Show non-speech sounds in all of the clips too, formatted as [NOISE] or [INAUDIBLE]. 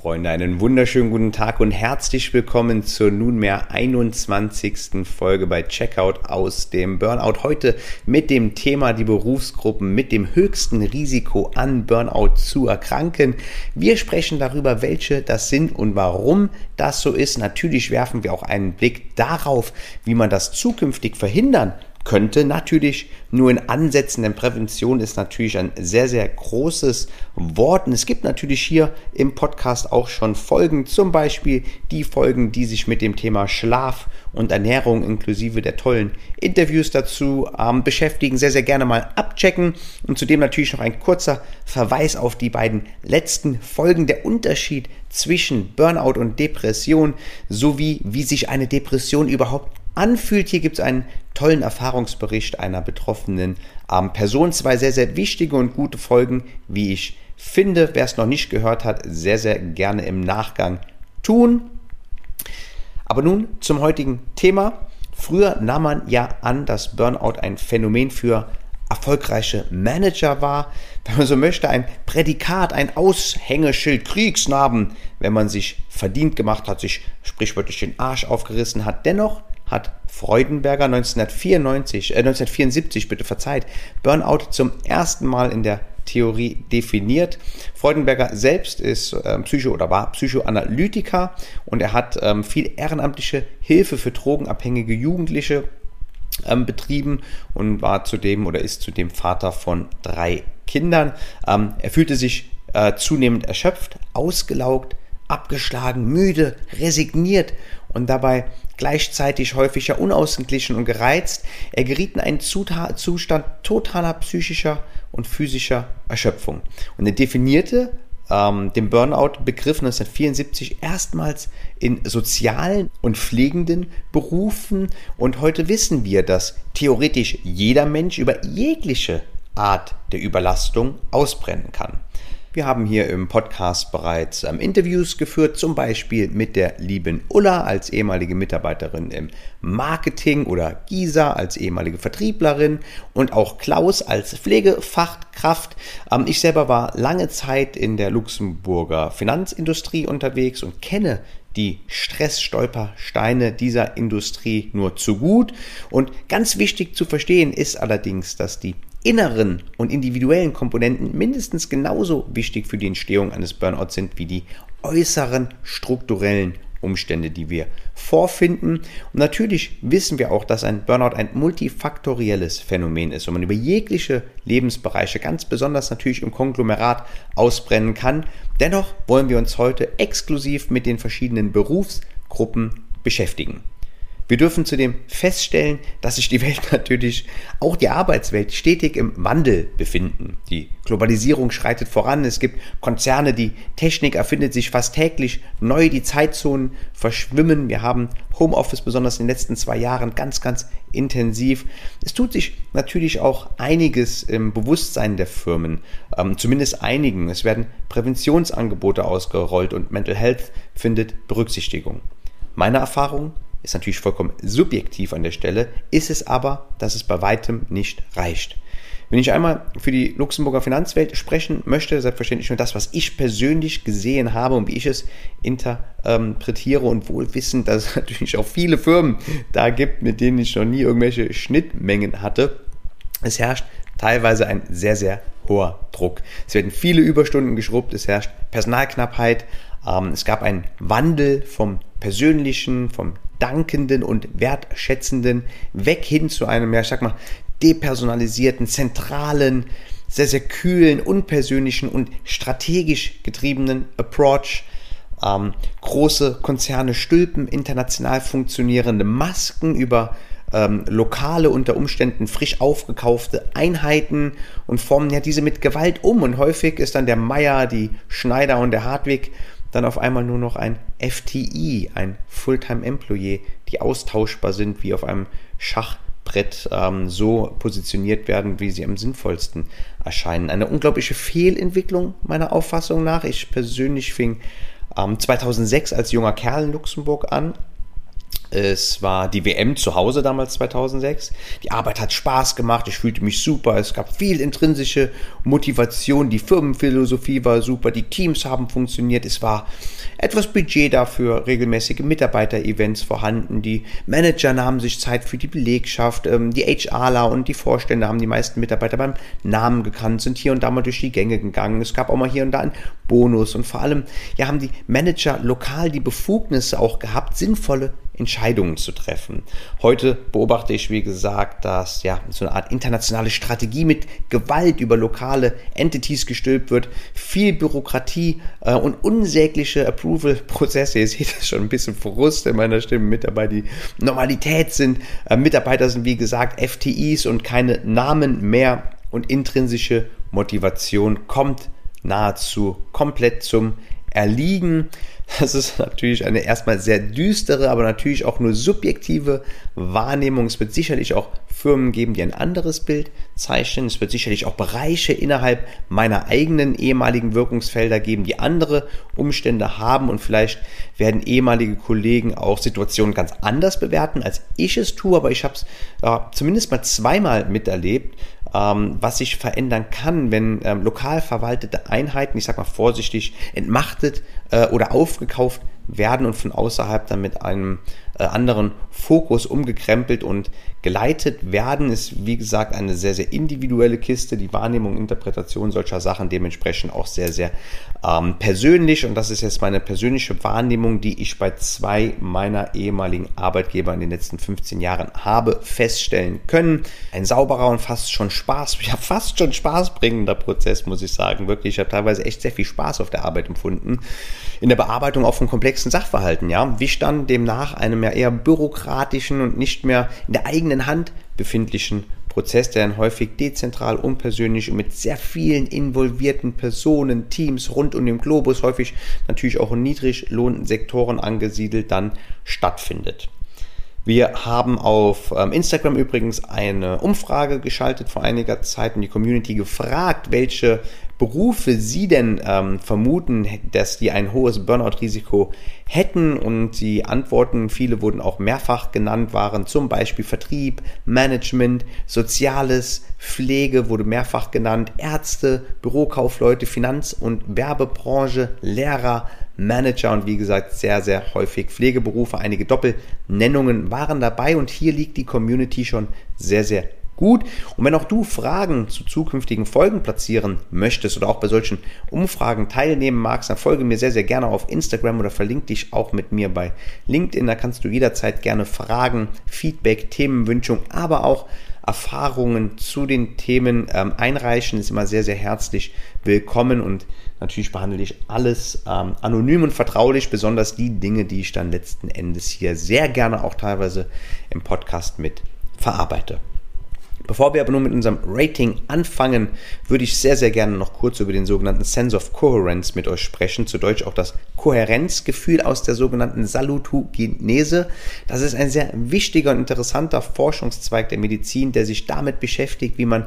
Freunde, einen wunderschönen guten Tag und herzlich willkommen zur nunmehr 21. Folge bei Checkout aus dem Burnout. Heute mit dem Thema die Berufsgruppen mit dem höchsten Risiko an Burnout zu erkranken. Wir sprechen darüber, welche das sind und warum das so ist. Natürlich werfen wir auch einen Blick darauf, wie man das zukünftig verhindern könnte. Natürlich nur in Ansätzen, denn Prävention ist natürlich ein sehr, sehr großes Wort. Und es gibt natürlich hier im Podcast auch schon Folgen, zum Beispiel die Folgen, die sich mit dem Thema Schlaf und Ernährung inklusive der tollen Interviews dazu ähm, beschäftigen. Sehr, sehr gerne mal abchecken. Und zudem natürlich noch ein kurzer Verweis auf die beiden letzten Folgen. Der Unterschied zwischen Burnout und Depression sowie wie sich eine Depression überhaupt anfühlt. Hier gibt es einen tollen Erfahrungsbericht einer betroffenen ähm, Person. Zwei sehr, sehr wichtige und gute Folgen, wie ich finde. Wer es noch nicht gehört hat, sehr, sehr gerne im Nachgang tun. Aber nun zum heutigen Thema. Früher nahm man ja an, dass Burnout ein Phänomen für erfolgreiche Manager war, wenn man so möchte, ein Prädikat, ein Aushängeschild, Kriegsnarben, wenn man sich verdient gemacht hat, sich sprichwörtlich den Arsch aufgerissen hat. Dennoch hat Freudenberger 1994, äh 1974, bitte verzeiht, Burnout zum ersten Mal in der Theorie definiert. Freudenberger selbst ist äh, Psycho oder war Psychoanalytiker und er hat ähm, viel ehrenamtliche Hilfe für drogenabhängige Jugendliche ähm, betrieben und war zudem oder ist zudem Vater von drei Kindern. Ähm, er fühlte sich äh, zunehmend erschöpft, ausgelaugt, abgeschlagen, müde, resigniert und dabei gleichzeitig häufig ja unausgeglichen und gereizt. Er geriet in einen Zustand totaler psychischer und physischer Erschöpfung. Und er definierte ähm, den Burnout-Begriff 1974 erstmals in sozialen und pflegenden Berufen. Und heute wissen wir, dass theoretisch jeder Mensch über jegliche Art der Überlastung ausbrennen kann. Wir haben hier im Podcast bereits ähm, Interviews geführt, zum Beispiel mit der lieben Ulla als ehemalige Mitarbeiterin im Marketing oder Gisa als ehemalige Vertrieblerin und auch Klaus als Pflegefachkraft. Ähm, ich selber war lange Zeit in der Luxemburger Finanzindustrie unterwegs und kenne die Stressstolpersteine dieser Industrie nur zu gut. Und ganz wichtig zu verstehen ist allerdings, dass die inneren und individuellen Komponenten mindestens genauso wichtig für die Entstehung eines Burnouts sind wie die äußeren strukturellen Umstände, die wir vorfinden. Und natürlich wissen wir auch, dass ein Burnout ein multifaktorielles Phänomen ist und man über jegliche Lebensbereiche, ganz besonders natürlich im Konglomerat, ausbrennen kann. Dennoch wollen wir uns heute exklusiv mit den verschiedenen Berufsgruppen beschäftigen. Wir dürfen zudem feststellen, dass sich die Welt [LAUGHS] natürlich, auch die Arbeitswelt, stetig im Wandel befinden. Die Globalisierung schreitet voran, es gibt Konzerne, die Technik erfindet sich fast täglich neu, die Zeitzonen verschwimmen. Wir haben Homeoffice besonders in den letzten zwei Jahren ganz, ganz intensiv. Es tut sich natürlich auch einiges im Bewusstsein der Firmen, ähm, zumindest einigen. Es werden Präventionsangebote ausgerollt und Mental Health findet Berücksichtigung. Meine Erfahrung, ist natürlich vollkommen subjektiv an der Stelle, ist es aber, dass es bei weitem nicht reicht. Wenn ich einmal für die Luxemburger Finanzwelt sprechen möchte, selbstverständlich nur das, was ich persönlich gesehen habe und wie ich es interpretiere und wohl wissen, dass es [LAUGHS] natürlich auch viele Firmen da gibt, mit denen ich noch nie irgendwelche Schnittmengen hatte. Es herrscht teilweise ein sehr, sehr hoher Druck. Es werden viele Überstunden geschrubbt, es herrscht Personalknappheit, es gab einen Wandel vom persönlichen, vom dankenden und wertschätzenden weg hin zu einem, ja, ich sag mal, depersonalisierten, zentralen, sehr, sehr kühlen, unpersönlichen und strategisch getriebenen Approach. Ähm, große Konzerne stülpen international funktionierende Masken über ähm, lokale, unter Umständen frisch aufgekaufte Einheiten und formen ja diese mit Gewalt um. Und häufig ist dann der Meier, die Schneider und der Hartwig dann auf einmal nur noch ein FTI, ein Fulltime Employee, die austauschbar sind wie auf einem Schachbrett ähm, so positioniert werden, wie sie am sinnvollsten erscheinen. Eine unglaubliche Fehlentwicklung meiner Auffassung nach. Ich persönlich fing ähm, 2006 als junger Kerl in Luxemburg an es war die WM zu Hause damals 2006. Die Arbeit hat Spaß gemacht, ich fühlte mich super, es gab viel intrinsische Motivation, die Firmenphilosophie war super, die Teams haben funktioniert, es war etwas Budget dafür, regelmäßige Mitarbeiter-Events vorhanden, die Manager nahmen sich Zeit für die Belegschaft, ähm, die HRler und die Vorstände haben die meisten Mitarbeiter beim Namen gekannt, sind hier und da mal durch die Gänge gegangen, es gab auch mal hier und da einen Bonus. Und vor allem ja, haben die Manager lokal die Befugnisse auch gehabt, sinnvolle Entscheidungen zu treffen. Heute beobachte ich, wie gesagt, dass ja so eine Art internationale Strategie mit Gewalt über lokale Entities gestülpt wird, viel Bürokratie äh, und unsägliche Approval-Prozesse. Ihr seht das schon ein bisschen Frust in meiner Stimme mit dabei, die Normalität sind. Äh, Mitarbeiter sind, wie gesagt, FTIs und keine Namen mehr und intrinsische Motivation kommt nahezu komplett zum Erliegen. Das ist natürlich eine erstmal sehr düstere, aber natürlich auch nur subjektive Wahrnehmung. Es wird sicherlich auch Firmen geben, die ein anderes Bild zeichnen. Es wird sicherlich auch Bereiche innerhalb meiner eigenen ehemaligen Wirkungsfelder geben, die andere Umstände haben und vielleicht werden ehemalige Kollegen auch Situationen ganz anders bewerten, als ich es tue. Aber ich habe es äh, zumindest mal zweimal miterlebt, ähm, was sich verändern kann, wenn ähm, lokal verwaltete Einheiten, ich sag mal vorsichtig, entmachtet äh, oder aufgekauft werden und von außerhalb dann mit einem anderen Fokus umgekrempelt und geleitet werden, ist wie gesagt eine sehr, sehr individuelle Kiste. Die Wahrnehmung, Interpretation solcher Sachen dementsprechend auch sehr, sehr ähm, persönlich. Und das ist jetzt meine persönliche Wahrnehmung, die ich bei zwei meiner ehemaligen Arbeitgeber in den letzten 15 Jahren habe feststellen können. Ein sauberer und fast schon Spaß, [LAUGHS] ja fast schon spaßbringender Prozess, muss ich sagen. Wirklich, ich habe teilweise echt sehr viel Spaß auf der Arbeit empfunden. In der Bearbeitung auch von komplexen Sachverhalten, ja. Wich dann demnach einem ja eher bürokratischen und nicht mehr in der eigenen Hand befindlichen Prozess, der dann häufig dezentral, unpersönlich und mit sehr vielen involvierten Personen, Teams rund um den Globus, häufig natürlich auch in Niedriglohnsektoren angesiedelt, dann stattfindet. Wir haben auf ähm, Instagram übrigens eine Umfrage geschaltet vor einiger Zeit und die Community gefragt, welche Berufe Sie denn ähm, vermuten, dass die ein hohes Burnout-Risiko hätten. Und die Antworten, viele wurden auch mehrfach genannt, waren zum Beispiel Vertrieb, Management, Soziales, Pflege wurde mehrfach genannt, Ärzte, Bürokaufleute, Finanz- und Werbebranche, Lehrer, Manager und wie gesagt sehr, sehr häufig Pflegeberufe. Einige Doppelnennungen waren dabei und hier liegt die Community schon sehr, sehr gut. Und wenn auch du Fragen zu zukünftigen Folgen platzieren möchtest oder auch bei solchen Umfragen teilnehmen magst, dann folge mir sehr, sehr gerne auf Instagram oder verlinke dich auch mit mir bei LinkedIn. Da kannst du jederzeit gerne Fragen, Feedback, Themenwünschung, aber auch Erfahrungen zu den Themen ähm, einreichen. Ist immer sehr, sehr herzlich willkommen und natürlich behandle ich alles ähm, anonym und vertraulich, besonders die Dinge, die ich dann letzten Endes hier sehr gerne auch teilweise im Podcast mit verarbeite. Bevor wir aber nun mit unserem Rating anfangen, würde ich sehr, sehr gerne noch kurz über den sogenannten Sense of Coherence mit euch sprechen, zu Deutsch auch das Kohärenzgefühl aus der sogenannten Salutogenese. Das ist ein sehr wichtiger und interessanter Forschungszweig der Medizin, der sich damit beschäftigt, wie man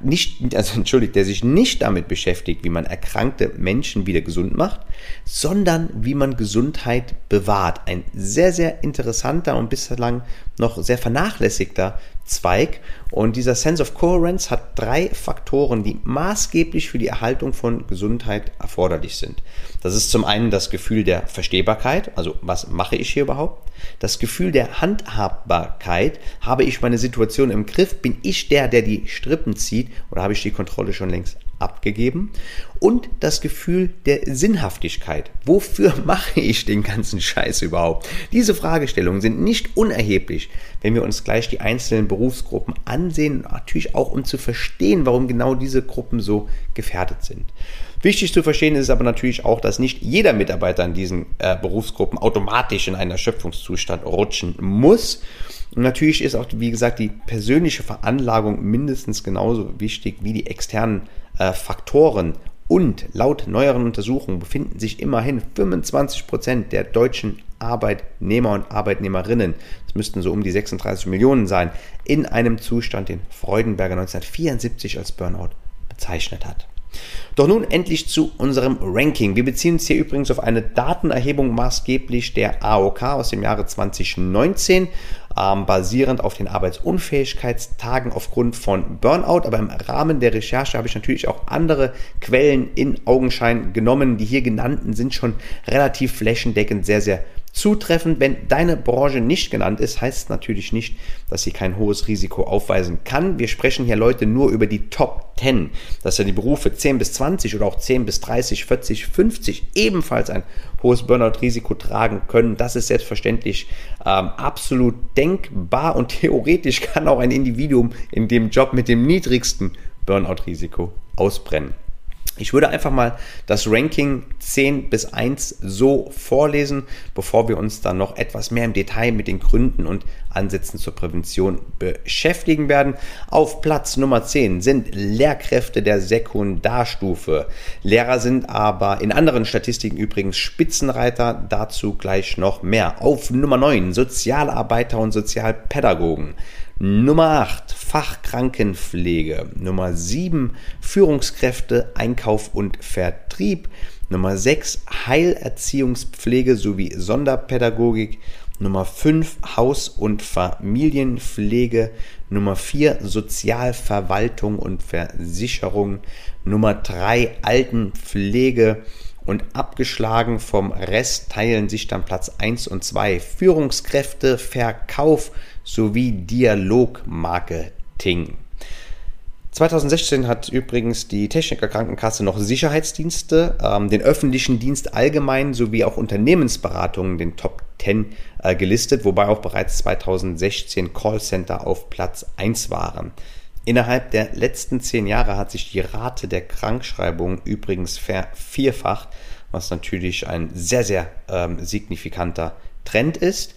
nicht, also [LAUGHS] entschuldigt, der sich nicht damit beschäftigt, wie man erkrankte Menschen wieder gesund macht, sondern wie man Gesundheit bewahrt. Ein sehr, sehr interessanter und bislang noch sehr vernachlässigter Zweig. Und dieser Sense of Coherence hat drei Faktoren, die maßgeblich für die Erhaltung von Gesundheit erforderlich sind. Das ist zum einen das Gefühl der Verstehbarkeit, also was mache ich hier überhaupt? Das Gefühl der Handhabbarkeit, habe ich meine Situation im Griff? Bin ich der, der die Strippen zieht oder habe ich die Kontrolle schon längst abgegeben? Und das Gefühl der Sinnhaftigkeit. Wofür [LAUGHS] mache ich den ganzen Scheiß überhaupt? Diese Fragestellungen sind nicht unerheblich, wenn wir uns gleich die einzelnen Berufsgruppen ansehen, natürlich auch um zu verstehen, warum genau diese Gruppen so gefährdet sind. Wichtig zu verstehen ist aber natürlich auch, dass nicht jeder Mitarbeiter in diesen äh, Berufsgruppen automatisch in einen Erschöpfungszustand rutschen muss. Und natürlich ist auch, wie gesagt, die persönliche Veranlagung mindestens genauso wichtig wie die externen äh, Faktoren. Und laut neueren Untersuchungen befinden sich immerhin 25 Prozent der deutschen Arbeitnehmer und Arbeitnehmerinnen, das müssten so um die 36 Millionen sein, in einem Zustand, den Freudenberger 1974 als Burnout bezeichnet hat. Doch nun endlich zu unserem Ranking. Wir beziehen uns hier übrigens auf eine Datenerhebung maßgeblich der AOK aus dem Jahre 2019 ähm, basierend auf den Arbeitsunfähigkeitstagen aufgrund von Burnout. Aber im Rahmen der Recherche habe ich natürlich auch andere Quellen in Augenschein genommen. Die hier genannten sind schon relativ flächendeckend sehr, sehr zutreffend. Wenn deine Branche nicht genannt ist, heißt natürlich nicht, dass sie kein hohes Risiko aufweisen kann. Wir sprechen hier Leute nur über die Top 10, dass ja die Berufe 10 bis 20 oder auch 10 bis 30, 40, 50 ebenfalls ein hohes Burnout-Risiko tragen können. Das ist selbstverständlich ähm, absolut denkbar und [LAUGHS] theoretisch kann auch ein Individuum in dem Job mit dem niedrigsten Burnout-Risiko ausbrennen. Ich würde einfach mal das Ranking 10 bis 1 so vorlesen, bevor wir uns dann noch etwas mehr im Detail mit den Gründen und Ansätzen zur Prävention beschäftigen werden. Auf Platz Nummer 10 sind Lehrkräfte der Sekundarstufe. Lehrer sind aber in anderen Statistiken übrigens Spitzenreiter, dazu gleich noch mehr. Auf Nummer 9 Sozialarbeiter und Sozialpädagogen. Nummer 8 Fachkrankenpflege. Nummer 7 Führungskräfte, Einkauf und Vertrieb. Nummer 6 Heilerziehungspflege sowie Sonderpädagogik. Nummer 5 Haus- und Familienpflege. Nummer 4 Sozialverwaltung und Versicherung. Nummer 3 Altenpflege. Und abgeschlagen vom Rest teilen sich dann Platz 1 und 2 Führungskräfte, Verkauf sowie Dialogmarketing. 2016 hat übrigens die Techniker Krankenkasse noch Sicherheitsdienste, ähm, den öffentlichen Dienst allgemein sowie auch Unternehmensberatungen den Top 10 äh, gelistet, wobei auch bereits 2016 Callcenter auf Platz 1 waren. Innerhalb der letzten zehn Jahre hat sich die Rate der Krankschreibung übrigens vervierfacht, was natürlich ein sehr, sehr ähm, signifikanter Trend ist.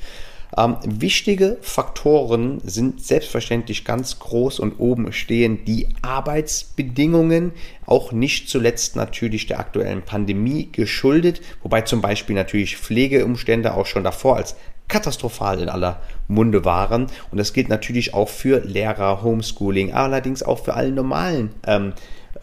Ähm, wichtige Faktoren sind selbstverständlich ganz groß und oben stehen die Arbeitsbedingungen, auch nicht zuletzt natürlich der aktuellen Pandemie geschuldet, wobei zum Beispiel natürlich Pflegeumstände auch schon davor als katastrophal in aller Munde waren. Und das gilt natürlich auch für Lehrer, Homeschooling, allerdings auch für alle normalen ähm,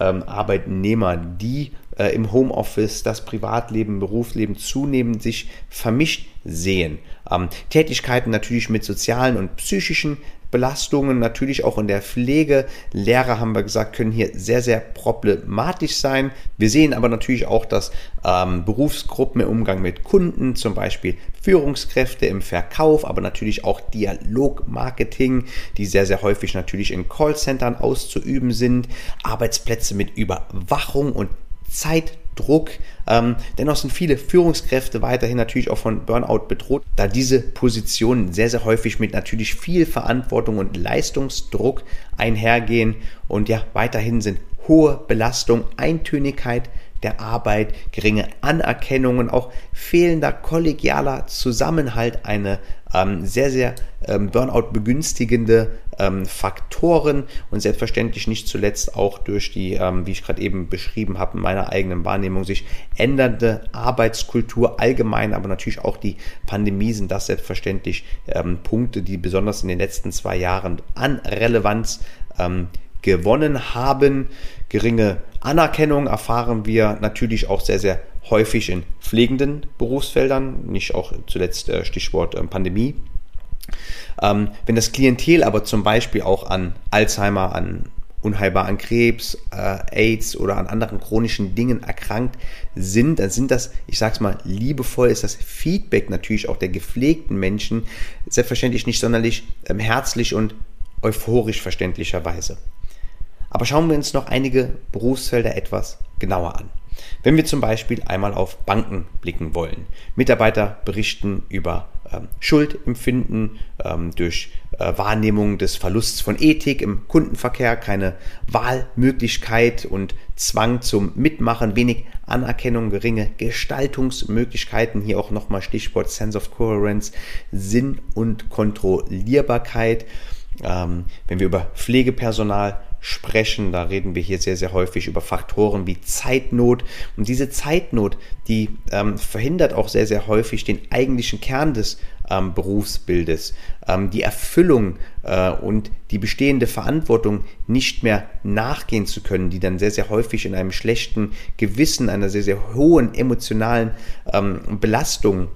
ähm, Arbeitnehmer, die äh, im Homeoffice das Privatleben, Berufsleben zunehmend sich vermischt sehen. Ähm, Tätigkeiten natürlich mit sozialen und psychischen Belastungen, natürlich auch in der Pflege. Lehrer haben wir gesagt, können hier sehr, sehr problematisch sein. Wir sehen aber natürlich auch, dass ähm, Berufsgruppen im Umgang mit Kunden, zum Beispiel Führungskräfte im Verkauf, aber natürlich auch Dialogmarketing, die sehr, sehr häufig natürlich in Callcentern auszuüben sind, Arbeitsplätze mit Überwachung und Zeitdruck. Ähm, dennoch sind viele Führungskräfte weiterhin natürlich auch von Burnout bedroht, da diese Positionen sehr, sehr häufig mit natürlich viel Verantwortung und Leistungsdruck einhergehen und ja, weiterhin sind hohe Belastung, Eintönigkeit der Arbeit, geringe Anerkennung und auch fehlender kollegialer Zusammenhalt eine ähm, sehr, sehr ähm, Burnout begünstigende ähm, Faktoren und selbstverständlich nicht zuletzt auch durch die, ähm, wie ich gerade eben beschrieben habe, in meiner eigenen Wahrnehmung sich ändernde Arbeitskultur allgemein, aber natürlich auch die Pandemie sind das selbstverständlich ähm, Punkte, die besonders in den letzten zwei Jahren an Relevanz ähm, gewonnen haben. Geringe Anerkennung erfahren wir natürlich auch sehr, sehr häufig in pflegenden Berufsfeldern, nicht auch zuletzt äh, Stichwort ähm, Pandemie. Ähm, wenn das Klientel aber zum Beispiel auch an Alzheimer, an unheilbar an Krebs, äh, AIDS oder an anderen chronischen Dingen erkrankt sind, dann sind das, ich sag's mal liebevoll, ist das Feedback natürlich auch der gepflegten Menschen selbstverständlich nicht sonderlich ähm, herzlich und euphorisch verständlicherweise. Aber schauen wir uns noch einige Berufsfelder etwas genauer an. Wenn wir zum Beispiel einmal auf Banken blicken wollen. Mitarbeiter berichten über ähm, Schuldempfinden ähm, durch äh, Wahrnehmung des Verlusts von Ethik im Kundenverkehr, keine Wahlmöglichkeit und Zwang zum Mitmachen, wenig Anerkennung, geringe Gestaltungsmöglichkeiten. Hier auch nochmal Stichwort Sense of Coherence, Sinn und Kontrollierbarkeit. Ähm, wenn wir über Pflegepersonal sprechen. Da reden wir hier sehr, sehr häufig über Faktoren wie Zeitnot. Und diese Zeitnot, die ähm, verhindert auch sehr, sehr häufig den eigentlichen Kern des ähm, Berufsbildes, ähm, die Erfüllung äh, und die bestehende Verantwortung nicht mehr nachgehen zu können, die dann sehr, sehr häufig in einem schlechten Gewissen, einer sehr, sehr hohen emotionalen ähm, Belastung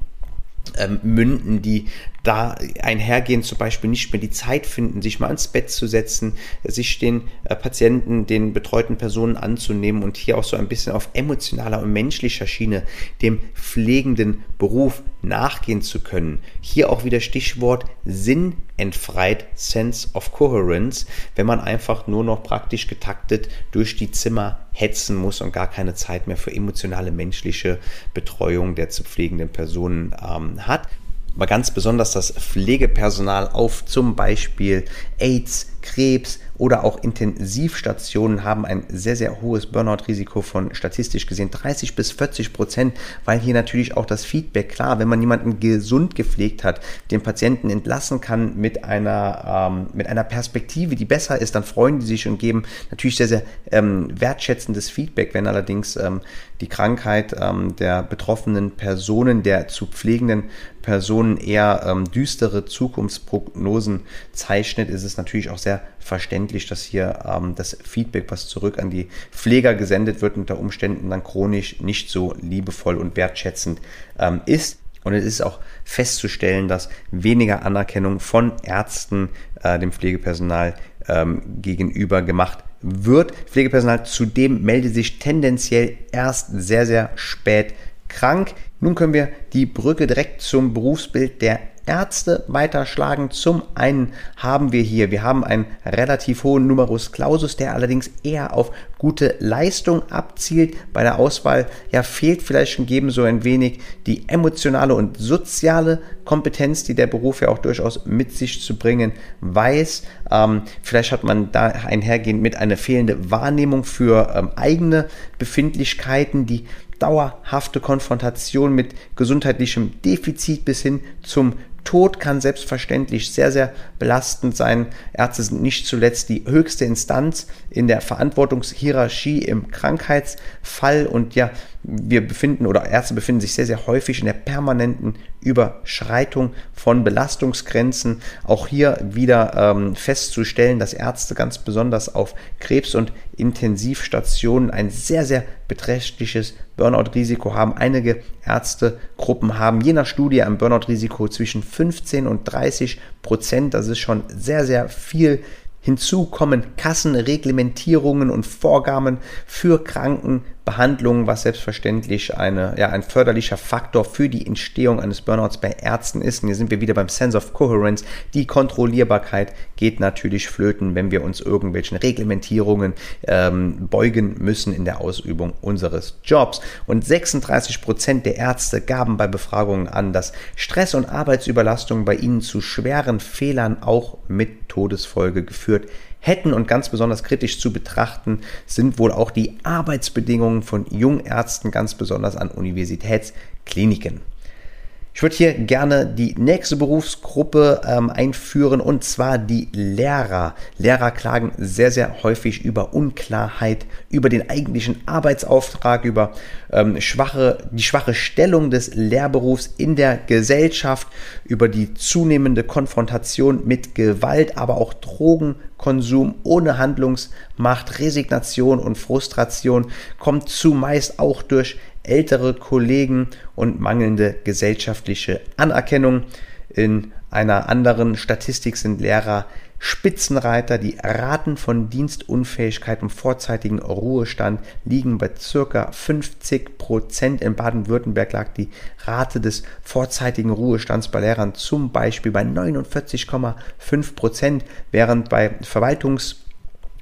ähm, münden, die da einhergehen, zum Beispiel nicht mehr die Zeit finden, sich mal ans Bett zu setzen, sich den äh, Patienten, den betreuten Personen anzunehmen und hier auch so ein bisschen auf emotionaler und menschlicher Schiene dem pflegenden Beruf nachgehen zu können. Hier auch wieder Stichwort Sinn entfreit, Sense of Coherence, wenn man einfach nur noch praktisch getaktet durch die Zimmer hetzen muss und gar keine Zeit mehr für emotionale menschliche Betreuung der zu pflegenden Personen ähm, hat aber ganz besonders das Pflegepersonal auf zum Beispiel AIDS, Krebs oder auch Intensivstationen haben ein sehr, sehr hohes Burnout-Risiko von statistisch gesehen 30 bis 40 Prozent, weil hier natürlich auch das Feedback, klar, wenn man jemanden gesund gepflegt hat, den Patienten entlassen kann mit einer, ähm, mit einer Perspektive, die besser ist, dann freuen die sich und geben natürlich sehr, sehr ähm, wertschätzendes Feedback. Wenn allerdings ähm, die Krankheit ähm, der betroffenen Personen, der zu pflegenden Personen eher ähm, düstere Zukunftsprognosen zeichnet, ist es natürlich auch sehr verständlich, dass hier ähm, das Feedback, was zurück an die Pfleger gesendet wird, unter Umständen dann chronisch nicht so liebevoll und wertschätzend ähm, ist. Und es ist auch festzustellen, dass weniger Anerkennung von Ärzten äh, dem Pflegepersonal ähm, gegenüber gemacht wird. Pflegepersonal zudem meldet sich tendenziell erst sehr, sehr spät krank. Nun können wir die Brücke direkt zum Berufsbild der Ärzte weiterschlagen. Zum einen haben wir hier, wir haben einen relativ hohen Numerus Clausus, der allerdings eher auf gute Leistung abzielt. Bei der Auswahl ja fehlt vielleicht schon geben so ein wenig die emotionale und soziale Kompetenz, die der Beruf ja auch durchaus mit sich zu bringen weiß. Ähm, vielleicht hat man da einhergehend mit einer fehlende Wahrnehmung für ähm, eigene Befindlichkeiten, die dauerhafte Konfrontation mit gesundheitlichem Defizit bis hin zum Tod kann selbstverständlich sehr, sehr belastend sein. Ärzte sind nicht zuletzt die höchste Instanz in der Verantwortungshierarchie im Krankheitsfall und ja, wir befinden oder Ärzte befinden sich sehr, sehr häufig in der permanenten Überschreitung von Belastungsgrenzen. Auch hier wieder ähm, festzustellen, dass Ärzte ganz besonders auf Krebs- und Intensivstationen ein sehr, sehr beträchtliches Burnout-Risiko haben. Einige Ärztegruppen haben je nach Studie ein Burnout-Risiko zwischen 15 und 30 Prozent. Das ist schon sehr, sehr viel Hinzu kommen Kassenreglementierungen und Vorgaben für Krankenbehandlungen, was selbstverständlich eine, ja, ein förderlicher Faktor für die Entstehung eines Burnouts bei Ärzten ist. Und hier sind wir wieder beim Sense of Coherence. Die Kontrollierbarkeit geht natürlich flöten, wenn wir uns irgendwelchen Reglementierungen ähm, beugen müssen in der Ausübung unseres Jobs. Und 36 Prozent der Ärzte gaben bei Befragungen an, dass Stress und Arbeitsüberlastung bei ihnen zu schweren Fehlern auch mit Todesfolge geführt hätten und ganz besonders kritisch zu betrachten sind wohl auch die Arbeitsbedingungen von Jungärzten, ganz besonders an Universitätskliniken. Ich würde hier gerne die nächste Berufsgruppe ähm, einführen und zwar die Lehrer. Lehrer klagen sehr, sehr häufig über Unklarheit, über den eigentlichen Arbeitsauftrag, über ähm, schwache, die schwache Stellung des Lehrberufs in der Gesellschaft, über die zunehmende Konfrontation mit Gewalt, aber auch Drogenkonsum ohne Handlungsmacht, Resignation und Frustration kommt zumeist auch durch ältere Kollegen und mangelnde gesellschaftliche Anerkennung. In einer anderen Statistik sind Lehrer Spitzenreiter. Die Raten von Dienstunfähigkeit und vorzeitigen Ruhestand liegen bei circa 50 Prozent. In Baden-Württemberg lag die Rate des vorzeitigen Ruhestands bei Lehrern zum Beispiel bei 49,5 Prozent, während bei Verwaltungs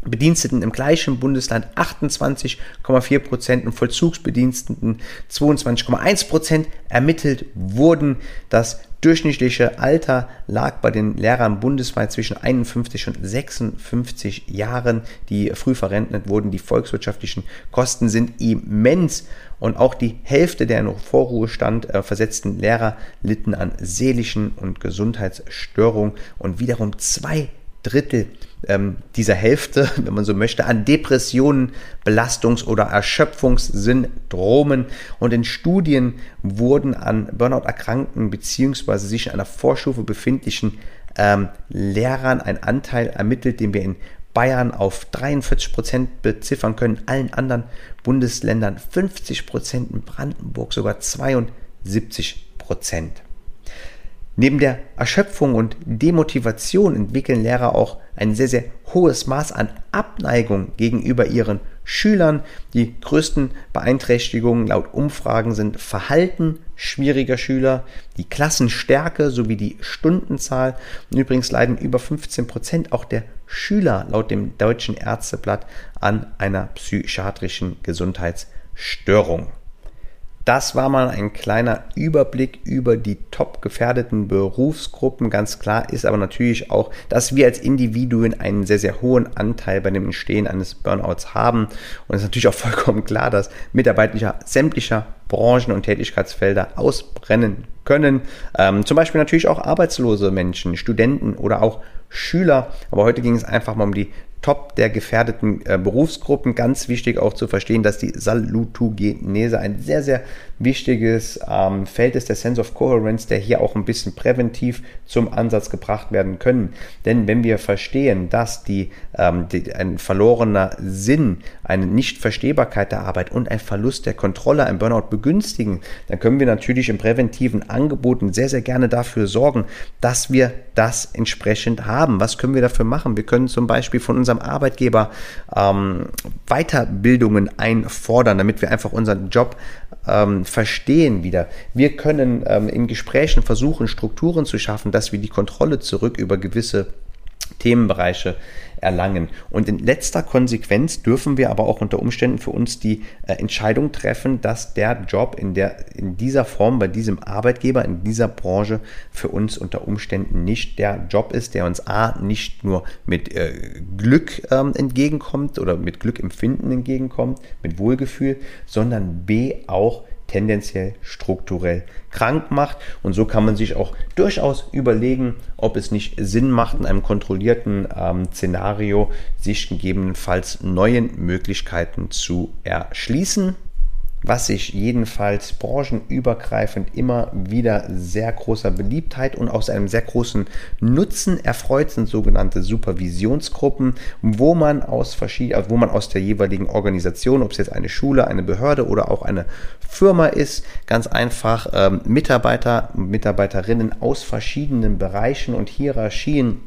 Bediensteten im gleichen Bundesland 28,4 Prozent und Vollzugsbediensteten 22,1 Prozent ermittelt wurden. Das durchschnittliche Alter lag bei den Lehrern bundesweit zwischen 51 und 56 Jahren, die früh verrentnet wurden. Die volkswirtschaftlichen Kosten sind immens und auch die Hälfte der in Vorruhestand äh, versetzten Lehrer litten an seelischen und Gesundheitsstörungen und wiederum zwei Drittel ähm, dieser Hälfte, [LAUGHS] wenn man so möchte, an Depressionen, Belastungs- oder Erschöpfungssyndromen. Und in Studien wurden an Burnout-Erkrankten bzw. sich in einer Vorstufe befindlichen ähm, Lehrern ein Anteil ermittelt, den wir in Bayern auf 43 Prozent beziffern können, allen anderen Bundesländern 50 Prozent, in Brandenburg sogar 72 Prozent. Neben der Erschöpfung und Demotivation entwickeln Lehrer auch ein sehr, sehr hohes Maß an Abneigung gegenüber ihren Schülern. Die größten Beeinträchtigungen laut Umfragen sind Verhalten schwieriger Schüler, die Klassenstärke sowie die Stundenzahl. Und übrigens leiden über 15 Prozent auch der Schüler laut dem Deutschen Ärzteblatt an einer psychiatrischen Gesundheitsstörung. Das war mal ein kleiner Überblick über die top gefährdeten Berufsgruppen. Ganz klar ist aber natürlich auch, dass wir als Individuen einen sehr, sehr hohen Anteil bei dem Entstehen eines Burnouts haben. Und es ist natürlich auch vollkommen klar, dass Mitarbeiter sämtlicher Branchen und Tätigkeitsfelder ausbrennen können. Ähm, zum Beispiel natürlich auch arbeitslose Menschen, Studenten oder auch Schüler. Aber heute ging es einfach mal um die Top der gefährdeten äh, Berufsgruppen. Ganz wichtig auch zu verstehen, dass die Salutogenese ein sehr, sehr wichtiges ähm, Feld ist, der Sense of Coherence, der hier auch ein bisschen präventiv zum Ansatz gebracht werden können. Denn wenn wir verstehen, dass die, ähm, die, ein verlorener Sinn, eine Nichtverstehbarkeit der Arbeit und ein Verlust der Kontrolle ein Burnout begünstigen, dann können wir natürlich im präventiven Angeboten sehr, sehr gerne dafür sorgen, dass wir das entsprechend haben. Was können wir dafür machen? Wir können zum Beispiel von unserem Arbeitgeber ähm, Weiterbildungen einfordern, damit wir einfach unseren Job ähm, verstehen wieder. Wir können ähm, in Gesprächen versuchen, Strukturen zu schaffen, dass wir die Kontrolle zurück über gewisse Themenbereiche erlangen. Und in letzter Konsequenz dürfen wir aber auch unter Umständen für uns die äh, Entscheidung treffen, dass der Job in, der, in dieser Form, bei diesem Arbeitgeber, in dieser Branche für uns unter Umständen nicht der Job ist, der uns A nicht nur mit äh, Glück ähm, entgegenkommt oder mit Glückempfinden entgegenkommt, mit Wohlgefühl, sondern B auch tendenziell strukturell krank macht. Und so kann man sich auch durchaus überlegen, ob es nicht Sinn macht, in einem kontrollierten ähm, Szenario sich gegebenenfalls neuen Möglichkeiten zu erschließen was sich jedenfalls branchenübergreifend immer wieder sehr großer Beliebtheit und aus einem sehr großen Nutzen erfreut sind sogenannte Supervisionsgruppen, wo man aus verschiedenen, wo man aus der jeweiligen Organisation, ob es jetzt eine Schule, eine Behörde oder auch eine Firma ist, ganz einfach ähm, Mitarbeiter und Mitarbeiterinnen aus verschiedenen Bereichen und Hierarchien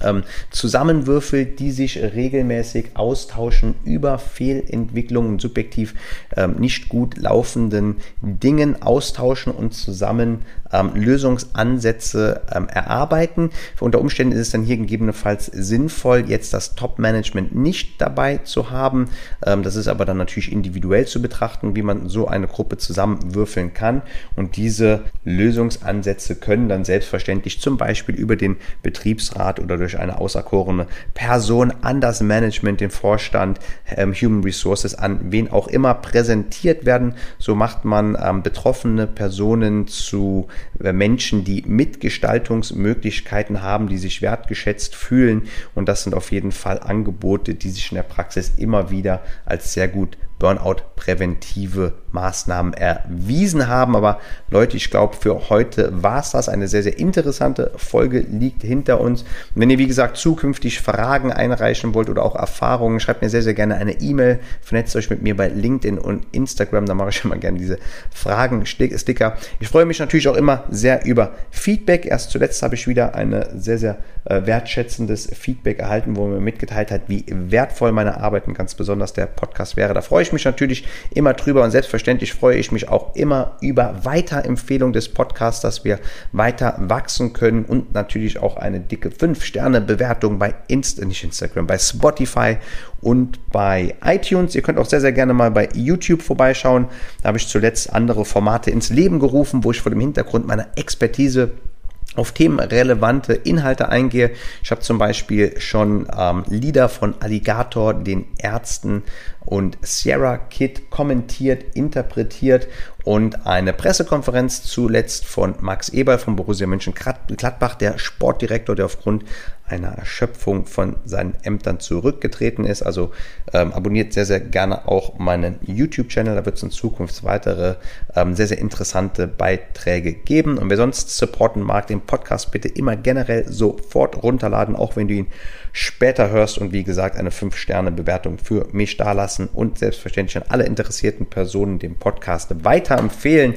ähm, zusammenwürfelt, die sich regelmäßig austauschen über Fehlentwicklungen, subjektiv ähm, nicht gut laufenden Dingen austauschen und zusammen ähm, Lösungsansätze ähm, erarbeiten. Unter Umständen ist es dann hier gegebenenfalls sinnvoll, jetzt das Top-Management nicht dabei zu haben. Ähm, das ist aber dann natürlich individuell zu betrachten, wie man so eine Gruppe zusammenwürfeln kann. Und diese Lösungsansätze können dann selbstverständlich zum Beispiel über den Betriebsrat oder durch eine auserkorene Person an das Management, den Vorstand, ähm, Human Resources, an wen auch immer präsentiert werden. So macht man ähm, betroffene Personen zu äh, Menschen, die Mitgestaltungsmöglichkeiten haben, die sich wertgeschätzt fühlen. Und das sind auf jeden Fall Angebote, die sich in der Praxis immer wieder als sehr gut Burnout-präventive Maßnahmen erwiesen haben. Aber Leute, ich glaube, für heute war es das. Eine sehr, sehr interessante Folge liegt hinter uns. Und wenn ihr, wie gesagt, zukünftig Fragen einreichen wollt oder auch Erfahrungen, schreibt mir sehr, sehr gerne eine E-Mail. Vernetzt euch mit mir bei LinkedIn und Instagram. Da mache ich immer gerne diese Fragen-Sticker. Ich freue mich natürlich auch immer sehr über Feedback. Erst zuletzt habe ich wieder eine sehr, sehr äh, wertschätzendes Feedback erhalten, wo mir mitgeteilt hat, wie wertvoll meine Arbeit und ganz besonders der Podcast wäre. Da freue ich mich natürlich immer drüber und selbstverständlich freue ich mich auch immer über Weiterempfehlung des Podcasts, dass wir weiter wachsen können und natürlich auch eine dicke 5-Sterne-Bewertung bei Insta, nicht Instagram, bei Spotify und bei iTunes. Ihr könnt auch sehr, sehr gerne mal bei YouTube vorbeischauen. Da habe ich zuletzt andere Formate ins Leben gerufen, wo ich vor dem Hintergrund meiner Expertise auf themenrelevante Inhalte eingehe. Ich habe zum Beispiel schon ähm, Lieder von Alligator, den Ärzten und Sierra Kid kommentiert, interpretiert und eine Pressekonferenz zuletzt von Max Eberl von Borussia Mönchengladbach, der Sportdirektor, der aufgrund einer Erschöpfung von seinen Ämtern zurückgetreten ist. Also ähm, abonniert sehr, sehr gerne auch meinen YouTube-Channel. Da wird es in Zukunft weitere ähm, sehr, sehr interessante Beiträge geben. Und wer sonst supporten mag, den Podcast bitte immer generell sofort runterladen, auch wenn du ihn später hörst. Und wie gesagt, eine 5-Sterne-Bewertung für mich dalassen und selbstverständlich an alle interessierten Personen den Podcast weiterempfehlen.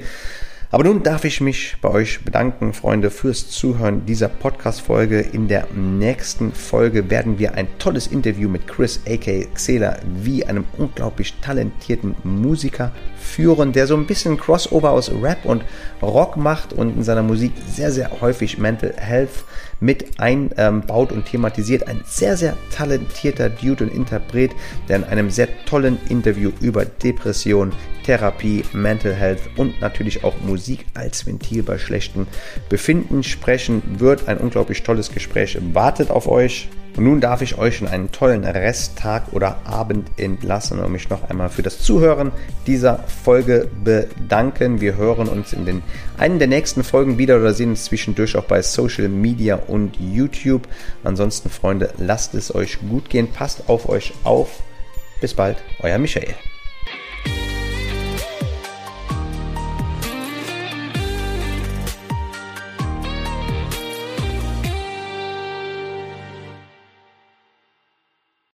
Aber nun darf ich mich bei euch bedanken, Freunde, fürs Zuhören dieser Podcast-Folge. In der nächsten Folge werden wir ein tolles Interview mit Chris A.K. Xela wie einem unglaublich talentierten Musiker führen, der so ein bisschen Crossover aus Rap und Rock macht und in seiner Musik sehr, sehr häufig Mental Health mit einbaut und thematisiert. Ein sehr, sehr talentierter Dude und Interpret, der in einem sehr tollen Interview über Depression, Therapie, Mental Health und natürlich auch Musik als Ventil bei schlechten Befinden sprechen wird. Ein unglaublich tolles Gespräch wartet auf euch. Und nun darf ich euch in einen tollen Resttag oder Abend entlassen und mich noch einmal für das Zuhören dieser Folge bedanken. Wir hören uns in den einen der nächsten Folgen wieder oder sehen uns zwischendurch auch bei Social Media und YouTube. Ansonsten, Freunde, lasst es euch gut gehen, passt auf euch auf. Bis bald, euer Michael.